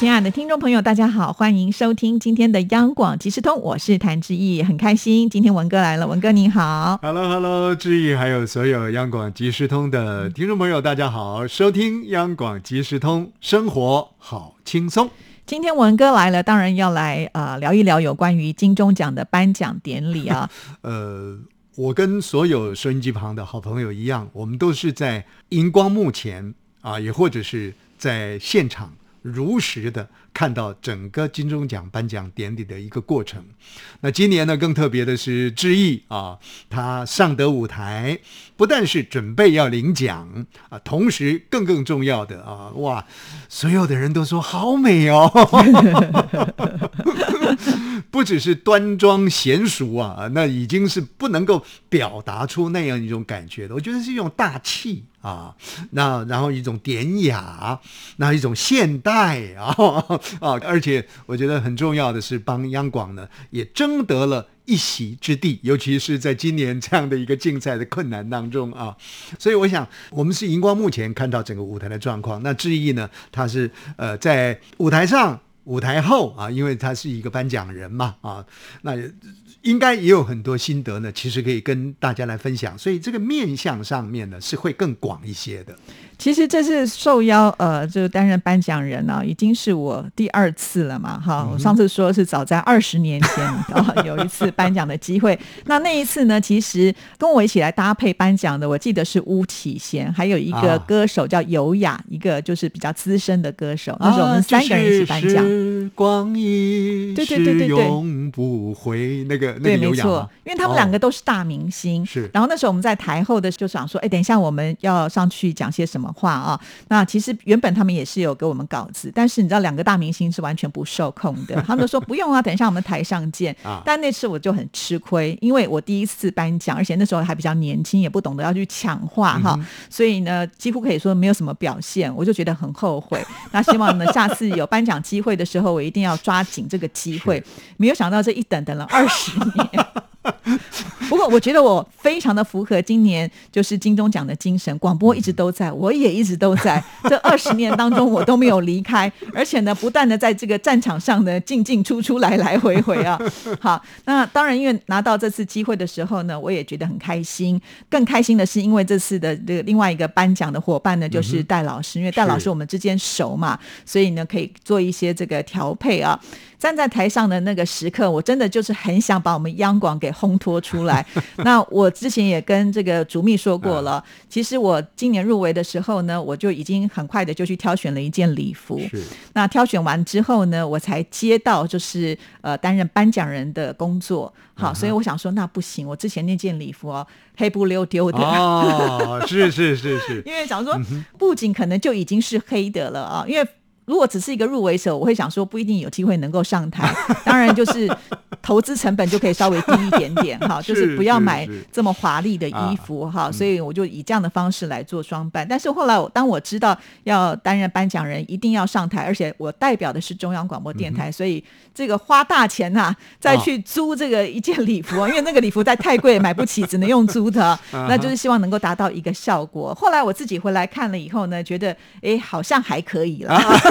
亲爱的听众朋友，大家好，欢迎收听今天的央广即时通，我是谭志毅，很开心今天文哥来了，文哥你好，Hello Hello，志毅还有所有央广即时通的听众朋友，大家好，收听央广即时通，生活好轻松。今天文哥来了，当然要来呃聊一聊有关于金钟奖的颁奖典礼啊。呃，我跟所有收音机旁的好朋友一样，我们都是在荧光幕前啊，也或者是在现场。如实的看到整个金钟奖颁奖典礼的一个过程。那今年呢，更特别的是志毅啊，他上得舞台，不但是准备要领奖啊，同时更更重要的啊，哇，所有的人都说好美哦。不只是端庄娴熟啊，那已经是不能够表达出那样一种感觉的。我觉得是一种大气啊，那然后一种典雅，那一种现代啊 啊，而且我觉得很重要的是，帮央广呢也争得了一席之地，尤其是在今年这样的一个竞赛的困难当中啊。所以我想，我们是荧光幕前看到整个舞台的状况，那志毅呢，他是呃在舞台上。舞台后啊，因为他是一个颁奖人嘛啊，那应该也有很多心得呢，其实可以跟大家来分享，所以这个面相上面呢是会更广一些的。其实这次受邀，呃，就担任颁奖人呢，已经是我第二次了嘛，哈。我上次说是早在二十年前 啊，有一次颁奖的机会。那那一次呢，其实跟我一起来搭配颁奖的，我记得是巫启贤，还有一个歌手叫尤雅，一个就是比较资深的歌手。那时候我们三个人一起颁奖。时光一对对对对对，永不回那个对，没错，因为他们两个都是大明星。是。然后那时候我们在台后的就想说，哎，等一下我们要上去讲些什么。话啊，那其实原本他们也是有给我们稿子，但是你知道两个大明星是完全不受控的，他们说不用啊，等一下我们台上见啊。但那次我就很吃亏，因为我第一次颁奖，而且那时候还比较年轻，也不懂得要去抢话哈，所以呢，几乎可以说没有什么表现，我就觉得很后悔。那希望呢，下次有颁奖机会的时候，我一定要抓紧这个机会。没有想到这一等等了二十年。不过，我觉得我非常的符合今年就是金钟奖的精神。广播一直都在，我也一直都在。这二十年当中，我都没有离开，而且呢，不断的在这个战场上呢进进出出，来来回回啊。好，那当然，因为拿到这次机会的时候呢，我也觉得很开心。更开心的是，因为这次的这个另外一个颁奖的伙伴呢，就是戴老师。因为戴老师我们之间熟嘛，所以呢，可以做一些这个调配啊。站在台上的那个时刻，我真的就是很想把我们央广给烘托出来。那我之前也跟这个主秘说过了，其实我今年入围的时候呢，我就已经很快的就去挑选了一件礼服。那挑选完之后呢，我才接到就是呃担任颁奖人的工作。好，所以我想说，那不行，我之前那件礼服哦，黑不溜丢的。哦，是是是是。因为想说，布景可能就已经是黑的了啊，因为。如果只是一个入围者，我会想说不一定有机会能够上台。当然，就是投资成本就可以稍微低一点点哈，就是不要买这么华丽的衣服哈。所以我就以这样的方式来做装扮。但是后来我，当我知道要担任颁奖人，一定要上台，而且我代表的是中央广播电台，所以这个花大钱呐，再去租这个一件礼服，因为那个礼服在太贵，买不起，只能用租的。那就是希望能够达到一个效果。后来我自己回来看了以后呢，觉得哎，好像还可以了。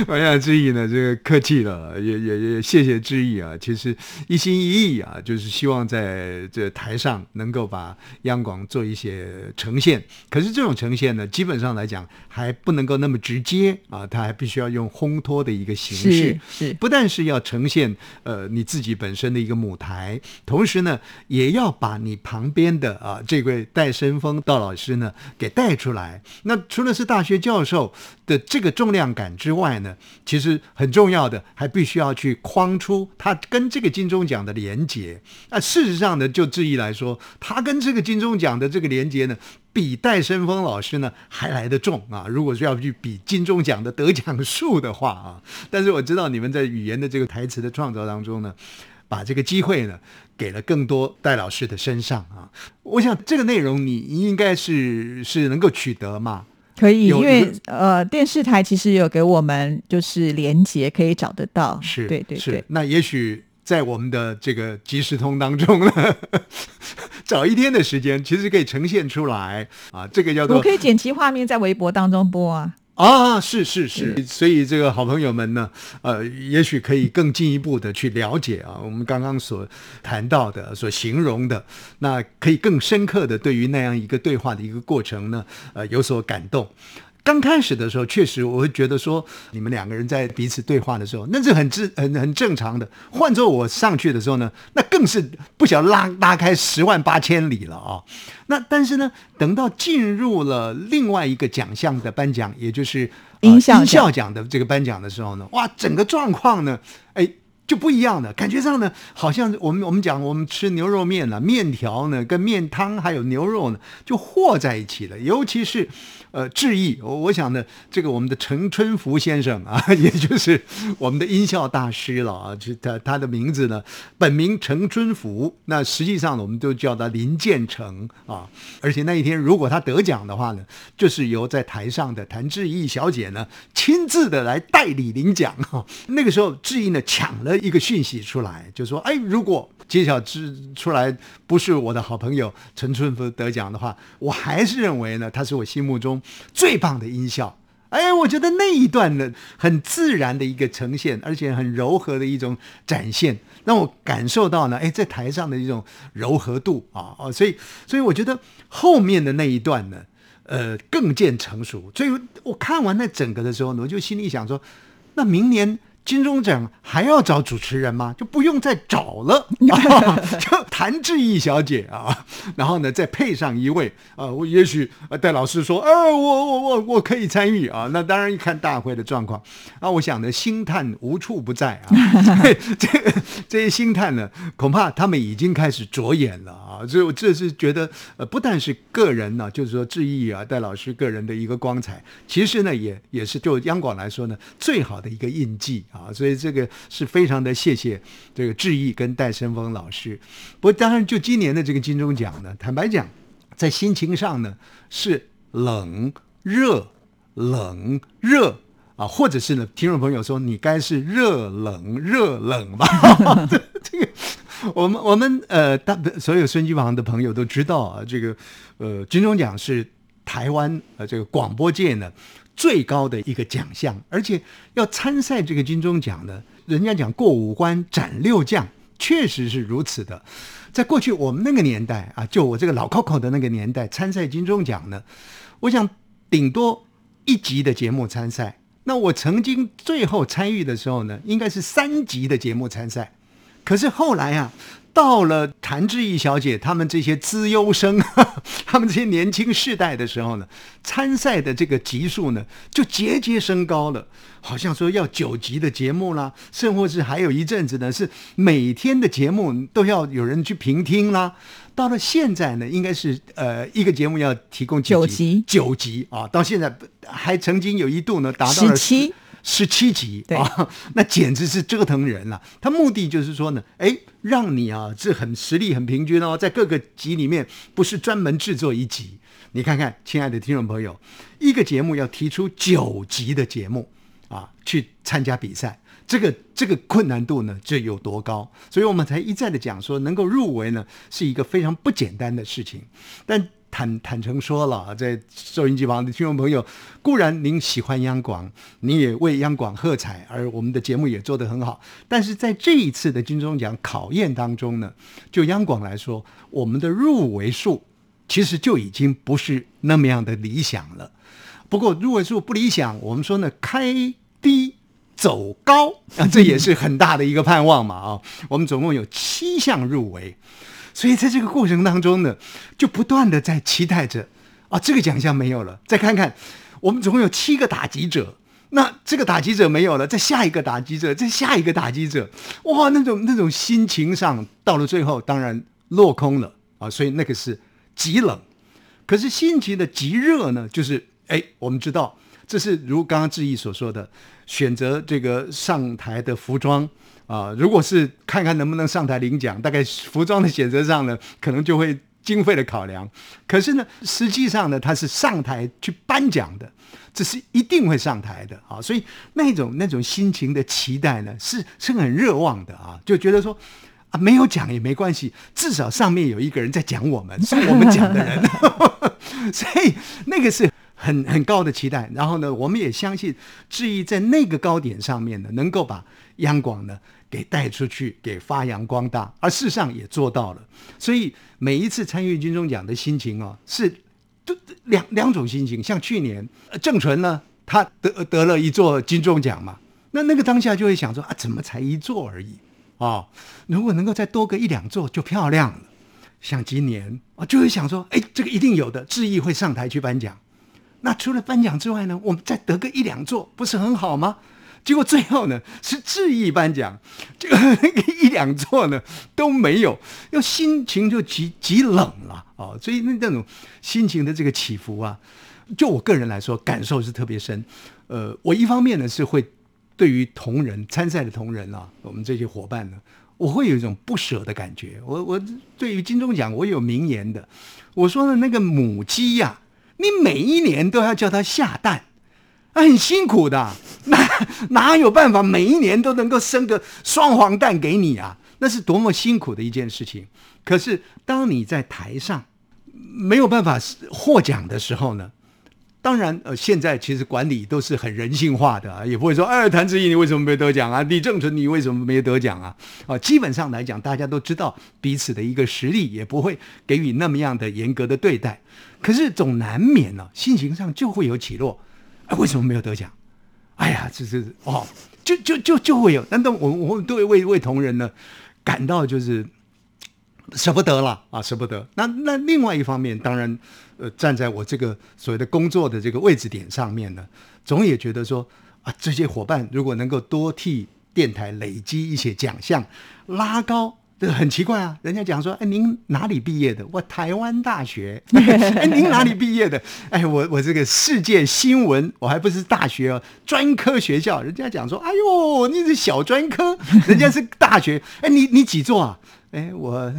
我想志毅呢，这个客气了，也也也谢谢志毅啊。其实一心一意啊，就是希望在这台上能够把央广做一些呈现。可是这种呈现呢，基本上来讲还不能够那么直接啊，他还必须要用烘托的一个形式，是不但是要呈现呃你自己本身的一个舞台，同时呢，也要把你旁边的啊这位戴森峰道老师呢给带出来。那除了是大学教授的这个重量感之外呢？其实很重要的，还必须要去框出他跟这个金钟奖的连结。那事实上呢，就质疑来说，他跟这个金钟奖的这个连结呢，比戴生峰老师呢还来得重啊。如果说要去比金钟奖的得奖数的话啊，但是我知道你们在语言的这个台词的创造当中呢。把这个机会呢给了更多戴老师的身上啊。我想这个内容你应该是是能够取得嘛。可以，因为有呃，电视台其实有给我们就是连接可以找得到，是，对对对，。那也许在我们的这个即时通当中呢，找一天的时间，其实可以呈现出来啊。这个叫做我可以剪辑画面在微博当中播啊。啊，是是是，所以这个好朋友们呢，呃，也许可以更进一步的去了解啊，我们刚刚所谈到的、所形容的，那可以更深刻的对于那样一个对话的一个过程呢，呃，有所感动。刚开始的时候，确实我会觉得说，你们两个人在彼此对话的时候，那是很正很很正常的。换做我上去的时候呢，那更是不晓得拉拉开十万八千里了啊。那但是呢，等到进入了另外一个奖项的颁奖，也就是、音效奖的这个颁奖的时候呢，哇，整个状况呢，哎。就不一样的感觉上呢，好像我们我们讲我们吃牛肉面了，面条呢跟面汤还有牛肉呢就和在一起了，尤其是呃志毅，我我想呢，这个我们的陈春福先生啊，也就是我们的音效大师了啊，就他他的名字呢，本名陈春福，那实际上呢，我们都叫他林建成啊，而且那一天如果他得奖的话呢，就是由在台上的谭志毅小姐呢亲自的来代理领奖哈、那个时候志毅呢抢了一个讯息出来，就说哎，如果揭晓之出来不是我的好朋友陈春福得奖的话，我还是认为呢他是我心目中最棒的音效。哎，我觉得那一段呢，很自然的一个呈现，而且很柔和的一种展现，让我感受到呢，哎，在台上的一种柔和度啊，哦，所以，所以我觉得后面的那一段呢，呃，更见成熟。所以我看完那整个的时候呢，我就心里想说，那明年。金钟奖还要找主持人吗？就不用再找了，啊、就谭志毅小姐啊，然后呢再配上一位啊，我也许呃戴老师说，呃，我我我我可以参与啊，那当然一看大会的状况。啊，我想呢星探无处不在啊，这个这些星探呢，恐怕他们已经开始着眼了啊，所以我这是觉得呃不但是个人呢、就是说志毅啊戴老师个人的一个光彩，其实呢也也是就央广来说呢最好的一个印记啊，所以这个是非常的谢谢这个志毅跟戴森峰老师。不过当然就今年的这个金钟奖呢，坦白讲，在心情上呢是冷热冷热。啊，或者是呢，听众朋友说你该是热冷热冷吧？这个，我们我们呃，大所有孙机房的朋友都知道啊，这个呃，金钟奖是台湾呃这个广播界呢最高的一个奖项，而且要参赛这个金钟奖呢，人家讲过五关斩六将，确实是如此的。在过去我们那个年代啊，就我这个老 Coco 的那个年代，参赛金钟奖呢，我想顶多一集的节目参赛。那我曾经最后参与的时候呢，应该是三集的节目参赛。可是后来啊，到了谭志毅小姐他们这些资优生，他们这些年轻世代的时候呢，参赛的这个级数呢，就节节升高了。好像说要九级的节目啦，甚或是还有一阵子呢，是每天的节目都要有人去评听啦。到了现在呢，应该是呃一个节目要提供几九集九集啊，到现在还曾经有一度呢达到了17十七集对啊，那简直是折腾人了。他目的就是说呢，哎，让你啊这很实力很平均哦，在各个集里面不是专门制作一集。你看看，亲爱的听众朋友，一个节目要提出九集的节目啊，去参加比赛。这个这个困难度呢，这有多高？所以我们才一再的讲说，能够入围呢，是一个非常不简单的事情。但坦坦诚说了，在收音机旁的听众朋友，固然您喜欢央广，你也为央广喝彩，而我们的节目也做得很好。但是在这一次的金钟奖考验当中呢，就央广来说，我们的入围数其实就已经不是那么样的理想了。不过入围数不理想，我们说呢，开低。走高啊，这也是很大的一个盼望嘛啊！我们总共有七项入围，所以在这个过程当中呢，就不断的在期待着啊，这个奖项没有了，再看看我们总共有七个打击者，那这个打击者没有了，再下一个打击者，再下一个打击者，哇，那种那种心情上到了最后，当然落空了啊，所以那个是极冷。可是心情的极热呢，就是哎，我们知道。这是如刚刚志毅所说的，选择这个上台的服装啊，如果是看看能不能上台领奖，大概服装的选择上呢，可能就会经费的考量。可是呢，实际上呢，他是上台去颁奖的，这是一定会上台的啊。所以那种那种心情的期待呢，是是很热望的啊，就觉得说。啊，没有讲也没关系，至少上面有一个人在讲我们，是我们讲的人，所以那个是很 很高的期待。然后呢，我们也相信志毅在那个高点上面呢，能够把央广呢给带出去，给发扬光大，而事实上也做到了。所以每一次参与金钟奖的心情哦，是两两种心情。像去年郑纯呢，他得得了一座金钟奖嘛，那那个当下就会想说啊，怎么才一座而已？啊，如果能够再多个一两座就漂亮了。像今年啊，就会想说，哎，这个一定有的，志毅会上台去颁奖。那除了颁奖之外呢，我们再得个一两座，不是很好吗？结果最后呢，是致意颁奖，这个 一两座呢都没有，又心情就极极冷了啊。所以那那种心情的这个起伏啊，就我个人来说，感受是特别深。呃，我一方面呢是会。对于同仁参赛的同仁啊，我们这些伙伴呢，我会有一种不舍的感觉。我我对于金钟奖，我有名言的，我说的那个母鸡呀，你每一年都要叫他下蛋，很辛苦的，哪哪有办法每一年都能够生个双黄蛋给你啊？那是多么辛苦的一件事情。可是当你在台上没有办法获奖的时候呢？当然，呃，现在其实管理都是很人性化的啊，也不会说，哎，谭志毅你为什么没得奖啊？李正淳你为什么没得奖啊？啊，基本上来讲，大家都知道彼此的一个实力，也不会给予那么样的严格的对待。可是总难免呢，心情上就会有起落。哎，为什么没有得奖？哎呀，这是哦，就就就就会有。难道我我们都会为为同仁呢感到就是舍不得了啊，舍不得。那那另外一方面，当然。呃，站在我这个所谓的工作的这个位置点上面呢，总也觉得说啊，这些伙伴如果能够多替电台累积一些奖项，拉高，这很奇怪啊。人家讲说，哎，您哪里毕业的？我台湾大学。哎，您哪里毕业的？哎，我我这个世界新闻，我还不是大学哦，专科学校。人家讲说，哎呦，你是小专科，人家是大学。哎，你你几座啊？哎，我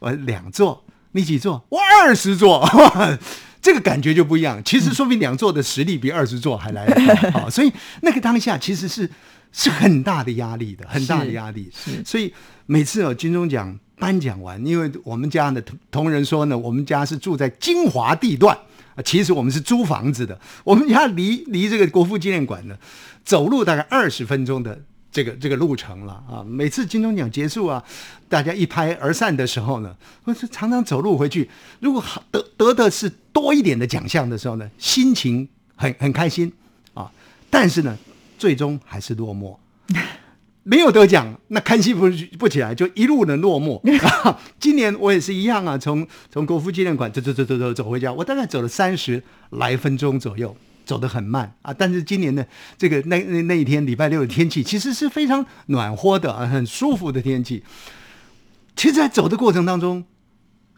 我两座。你几座？我二十座，这个感觉就不一样。其实说明两座的实力比二十座还来得 好，所以那个当下其实是是很大的压力的，很大的压力。是，所以每次有金钟奖颁奖完，因为我们家的同同仁说呢，我们家是住在金华地段啊，其实我们是租房子的，我们家离离这个国父纪念馆呢，走路大概二十分钟的。这个这个路程了啊！每次金钟奖结束啊，大家一拍而散的时候呢，我是常常走路回去。如果得得的是多一点的奖项的时候呢，心情很很开心啊。但是呢，最终还是落寞，没有得奖，那开心不不起来，就一路的落寞。今年我也是一样啊，从从国父纪念馆走走走走走走回家，我大概走了三十来分钟左右。走得很慢啊，但是今年的这个那那那一天礼拜六的天气其实是非常暖和的，很舒服的天气。其实，在走的过程当中，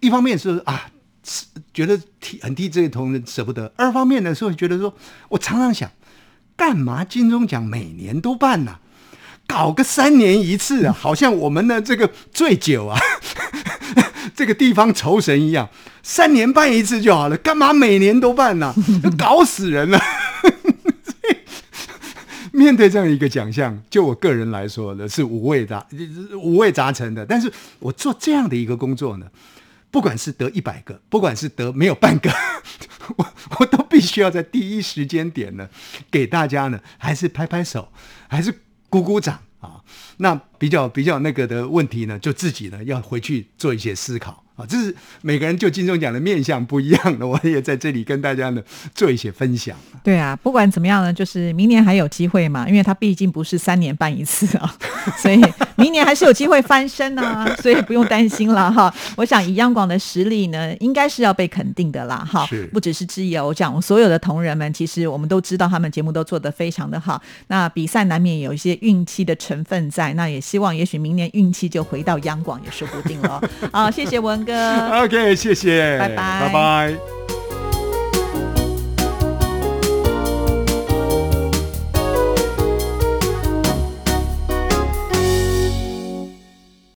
一方面是啊，觉得替很替这个同仁舍不得；二方面呢，是会觉得说，我常常想，干嘛金钟奖每年都办呢？搞个三年一次啊，好像我们的这个醉酒啊，这个地方仇神一样。三年办一次就好了，干嘛每年都办呢？搞死人了！面对这样一个奖项，就我个人来说呢，是五味杂五味杂陈的。但是我做这样的一个工作呢，不管是得一百个，不管是得没有半个，我我都必须要在第一时间点呢，给大家呢，还是拍拍手，还是鼓鼓掌啊。那比较比较那个的问题呢，就自己呢要回去做一些思考啊。这是每个人就金钟奖的面相不一样的，我也在这里跟大家呢做一些分享。对啊，不管怎么样呢，就是明年还有机会嘛，因为它毕竟不是三年办一次啊，所以明年还是有机会翻身啊，所以不用担心了哈。我想以央广的实力呢，应该是要被肯定的啦哈。不只是志毅我讲所有的同仁们，其实我们都知道他们节目都做得非常的好。那比赛难免有一些运气的成分在，那也希望也许明年运气就回到央广也说不定了。好，谢谢文哥。OK，谢谢，拜拜，拜拜。